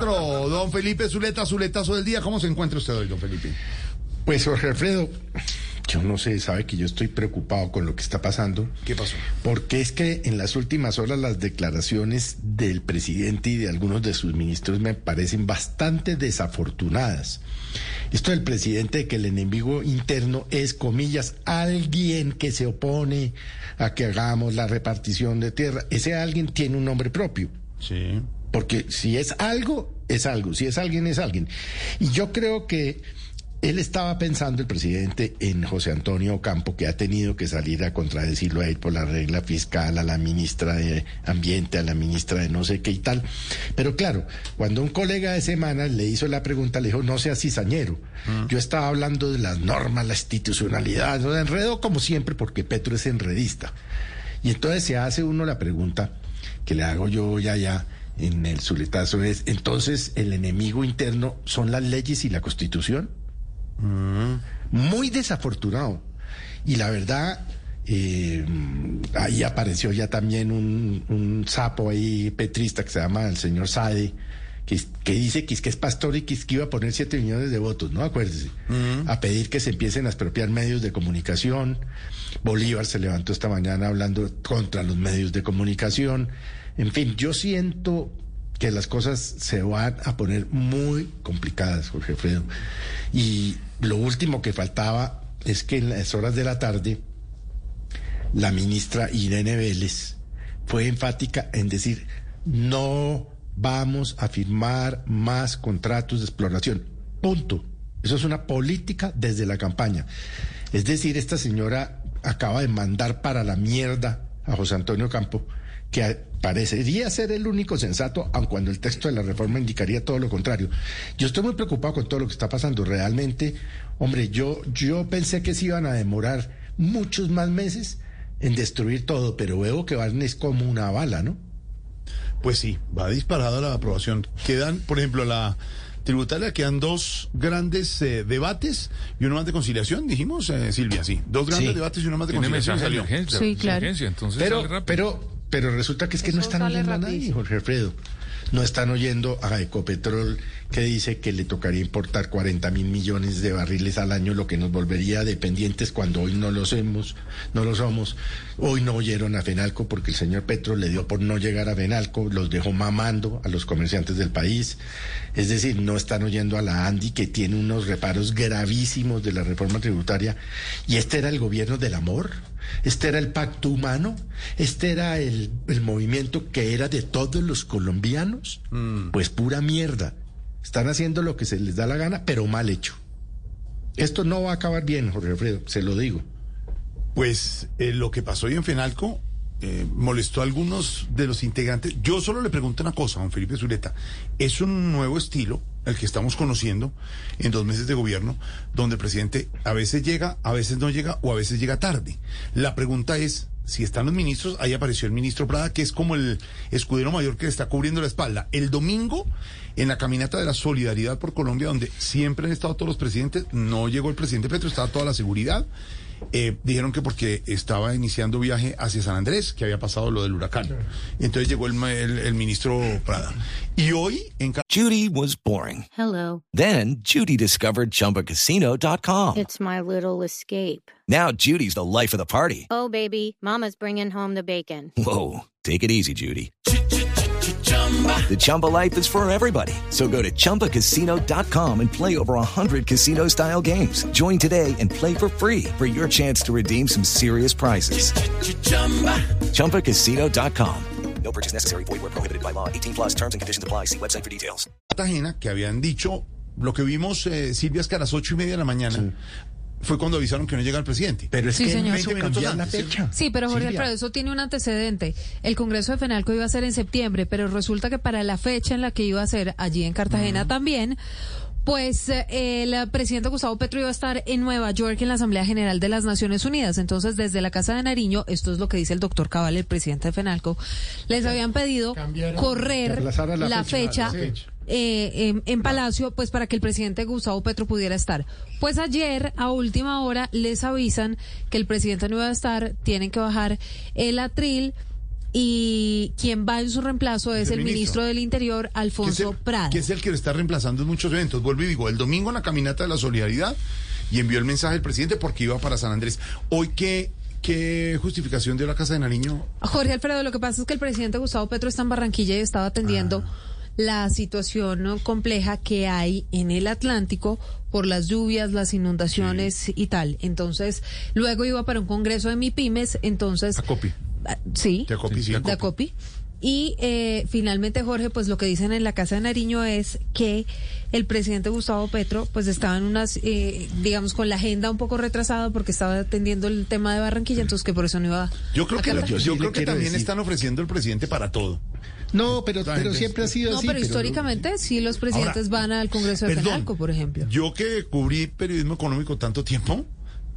Don Felipe Zuleta, Zuletazo del día. ¿Cómo se encuentra usted hoy, don Felipe? Pues Jorge Alfredo, yo no sé, sabe que yo estoy preocupado con lo que está pasando. ¿Qué pasó? Porque es que en las últimas horas las declaraciones del presidente y de algunos de sus ministros me parecen bastante desafortunadas. Esto del presidente de que el enemigo interno es, comillas, alguien que se opone a que hagamos la repartición de tierra. Ese alguien tiene un nombre propio. Sí. Porque si es algo, es algo. Si es alguien, es alguien. Y yo creo que él estaba pensando, el presidente, en José Antonio Campo, que ha tenido que salir a contradecirlo a él por la regla fiscal, a la ministra de Ambiente, a la ministra de no sé qué y tal. Pero claro, cuando un colega de semana le hizo la pregunta, le dijo, no sea cizañero. Yo estaba hablando de las normas, la institucionalidad, lo enredo como siempre, porque Petro es enredista. Y entonces se hace uno la pregunta que le hago yo ya ya en el zuletazo es, entonces el enemigo interno son las leyes y la constitución. Muy desafortunado. Y la verdad, eh, ahí apareció ya también un, un, sapo ahí petrista que se llama el señor Sade, que, que dice que es, que es pastor y que, es que iba a poner 7 millones de votos, ¿no? Acuérdese. A pedir que se empiecen a expropiar medios de comunicación. Bolívar se levantó esta mañana hablando contra los medios de comunicación. En fin, yo siento que las cosas se van a poner muy complicadas, Jorge Alfredo. Y lo último que faltaba es que en las horas de la tarde la ministra Irene Vélez fue enfática en decir no vamos a firmar más contratos de exploración. Punto. Eso es una política desde la campaña. Es decir, esta señora acaba de mandar para la mierda a José Antonio Campo que parecería ser el único sensato, aun cuando el texto de la reforma indicaría todo lo contrario. Yo estoy muy preocupado con todo lo que está pasando. Realmente, hombre, yo, yo pensé que se iban a demorar muchos más meses en destruir todo, pero veo que van es como una bala, ¿no? Pues sí, va disparada la aprobación. Quedan, por ejemplo, la tributaria quedan dos grandes eh, debates y uno más de conciliación, dijimos, eh, Silvia, sí. Dos grandes Sí. debates y uno más de Tiene conciliación. mensaje de salió. emergencia. Sí, de claro. emergencia, entonces Pero, sale rápido. pero, pero resulta que es que no están oyendo a nadie. Jorge Alfredo. No están oyendo a Ecopetrol que dice que le tocaría importar 40 mil millones de barriles al año, lo que nos volvería dependientes cuando hoy no lo somos, no lo somos. Hoy no oyeron a Fenalco porque el señor Petro le dio por no llegar a Fenalco, los dejó mamando a los comerciantes del país. Es decir, no están oyendo a la Andy que tiene unos reparos gravísimos de la reforma tributaria. Y este era el gobierno del amor. Este era el pacto humano, este era el, el movimiento que era de todos los colombianos. Pues pura mierda. Están haciendo lo que se les da la gana, pero mal hecho. Esto no va a acabar bien, Jorge Alfredo, se lo digo. Pues eh, lo que pasó hoy en Fenalco eh, molestó a algunos de los integrantes. Yo solo le pregunto una cosa, don Felipe Zuleta. Es un nuevo estilo, el que estamos conociendo en dos meses de gobierno, donde el presidente a veces llega, a veces no llega o a veces llega tarde. La pregunta es, si están los ministros, ahí apareció el ministro Prada, que es como el escudero mayor que le está cubriendo la espalda. El domingo, en la caminata de la solidaridad por Colombia, donde siempre han estado todos los presidentes, no llegó el presidente Petro, estaba toda la seguridad. Eh, dijeron que porque estaba iniciando viaje hacia San Andrés, que había pasado lo del huracán. Entonces llegó el, ma- el- el ministro Prada. Y hoy, en Judy was boring. Hello. Then Judy discovered ChumbaCasino.com. It's my little escape. Now Judy's the life of the party. Oh, baby, Mama's bringing home the bacon. Whoa, take it easy, Judy. The Chumba life is for everybody. So go to ChumbaCasino.com and play over 100 casino style games. Join today and play for free for your chance to redeem some serious prizes. ChumbaCasino.com. No purchase necessary. Void where prohibited by law. 18 plus terms and conditions apply. See website for details. Cartagena, que habían dicho, lo que vimos, eh, Silvia, es que a las ocho y media de la mañana fue cuando avisaron que no llega el presidente. Pero es Sí, que señor. eso 20 minutos cambiar la fecha. Sí, pero Jorge. Alfredo, eso tiene un antecedente. El Congreso de FENALCO iba a ser en septiembre, pero resulta que para la fecha en la que iba a ser allí en Cartagena también, pues eh, el presidente Gustavo Petro iba a estar en Nueva York en la Asamblea General de las Naciones Unidas. Entonces, desde la Casa de Nariño, esto es lo que dice el doctor Cabal, el presidente de FENALCO, les habían pedido correr fecha. la fecha. Eh, en, en Palacio, pues para que el presidente Gustavo Petro pudiera estar. Pues ayer, a última hora, les avisan que el presidente no iba a estar, tienen que bajar el atril y quien va en su reemplazo es el, ministro. del Interior, que Alfonso Prada. que es el que le está reemplazando en muchos eventos. Vuelvo y digo, el domingo en la caminata de la solidaridad y envió el mensaje al presidente porque iba para San Andrés. Hoy, ¿qué, qué justificación dio la Casa de Nariño? Jorge Alfredo, lo que pasa es que el presidente Gustavo Petro está en Barranquilla y estaba atendiendo la situación ¿no? compleja que hay en el Atlántico por las lluvias, las inundaciones y tal. Entonces, luego iba para un congreso de MIPIMES, entonces... Acopi. Ah, Sí. De Acopi, sí. de Acopi. Y eh, finalmente, Jorge, pues lo que dicen en la Casa de Nariño es que el presidente Gustavo Petro, pues estaba en unas, eh, digamos, con la agenda un poco retrasada porque estaba atendiendo el tema de Barranquilla, entonces que por eso no iba Yo creo a que, yo sí creo que también decir- están ofreciendo el presidente para todo. No, pero, pero siempre ha sido No, así. pero históricamente sí los presidentes Ahora, van al Congreso de Perdón, FENALCO, por ejemplo. Yo que cubrí periodismo económico tanto tiempo,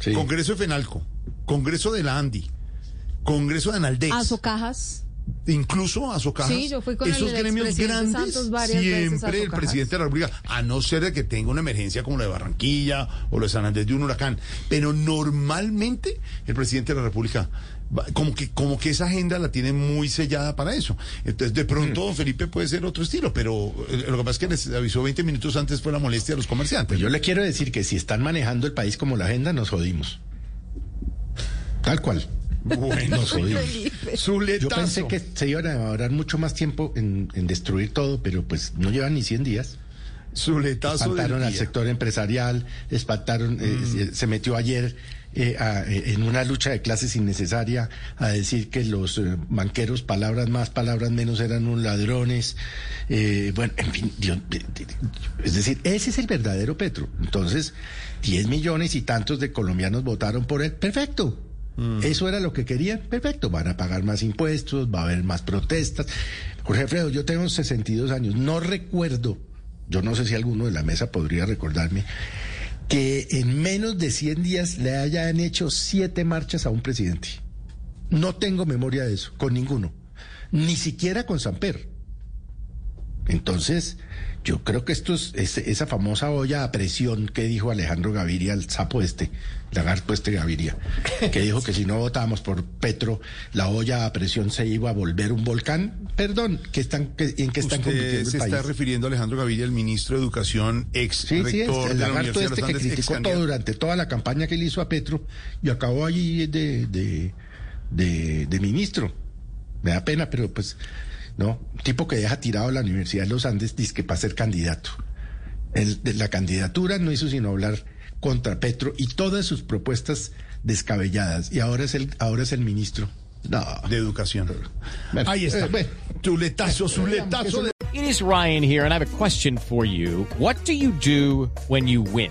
Sí. Congreso de FENALCO, Congreso de la ANDI, Congreso de Analdex, Azocajas. incluso Azocajas, Sí, yo fui con esos el gremios grandes, Santos varias veces a siempre el presidente de la República, a no ser de que tenga una emergencia como la de Barranquilla o la de San Andrés de un huracán, pero normalmente el presidente de la República como que como que esa agenda la tiene muy sellada para eso. Entonces, de pronto, don Felipe puede ser otro estilo, pero eh, lo que pasa es que les avisó 20 minutos antes fue la molestia de los comerciantes. Pues yo le quiero decir que si están manejando el país como la agenda, nos jodimos. Tal cual. Bueno, Nos jodimos. Yo pensé que se iban a demorar mucho más tiempo en, en destruir todo, pero pues no llevan ni 100 días. su letazo del Espantaron al sector empresarial, espantaron, eh, se- se metió ayer eh, a- eh, en una lucha de clases innecesaria a decir que los eh, banqueros, palabras más, palabras menos, eran unos ladrones. Eh, bueno, en fin, Dios, es decir, ese es el verdadero Petro. Entonces, 10 millones y tantos de colombianos votaron por él. Perfecto. Eso era lo que querían. Perfecto. Van a pagar más impuestos, va a haber más protestas. Jorge Alfredo, yo tengo 62 años. No recuerdo, yo no sé si alguno de la mesa podría recordarme, que en menos de 100 días le hayan hecho siete marchas a un presidente. No tengo memoria de eso, con ninguno. Ni siquiera con Samper. Entonces, yo creo que esto es, es- esa famosa olla a presión que dijo Alejandro Gaviria, el sapo este, lagarto este Gaviria, que dijo que si no votábamos por Petro, la olla a presión se iba a volver un volcán. Perdón, ¿qué están, qué- ¿en qué están Usted convirtiendo el se país? está refiriendo a Alejandro Gaviria, el ministro de Educación, ex Sí, sí, es rector el de la lagarto Universidad de este que criticó todo durante toda la campaña que le hizo a Petro y acabó allí de, de, de, de ministro. Me da pena, pero pues, no, un tipo que deja tirado la Universidad de los Andes, dice que para ser candidato. El- de la candidatura no hizo sino hablar contra Petro y todas sus propuestas descabelladas. Y ahora es el, ahora es el ministro. No. de educación. Bueno, Ahí está. eh, bueno. Chuletazo, chuletazo. de- It is Ryan here, and I have a question for you. What do you do when you win?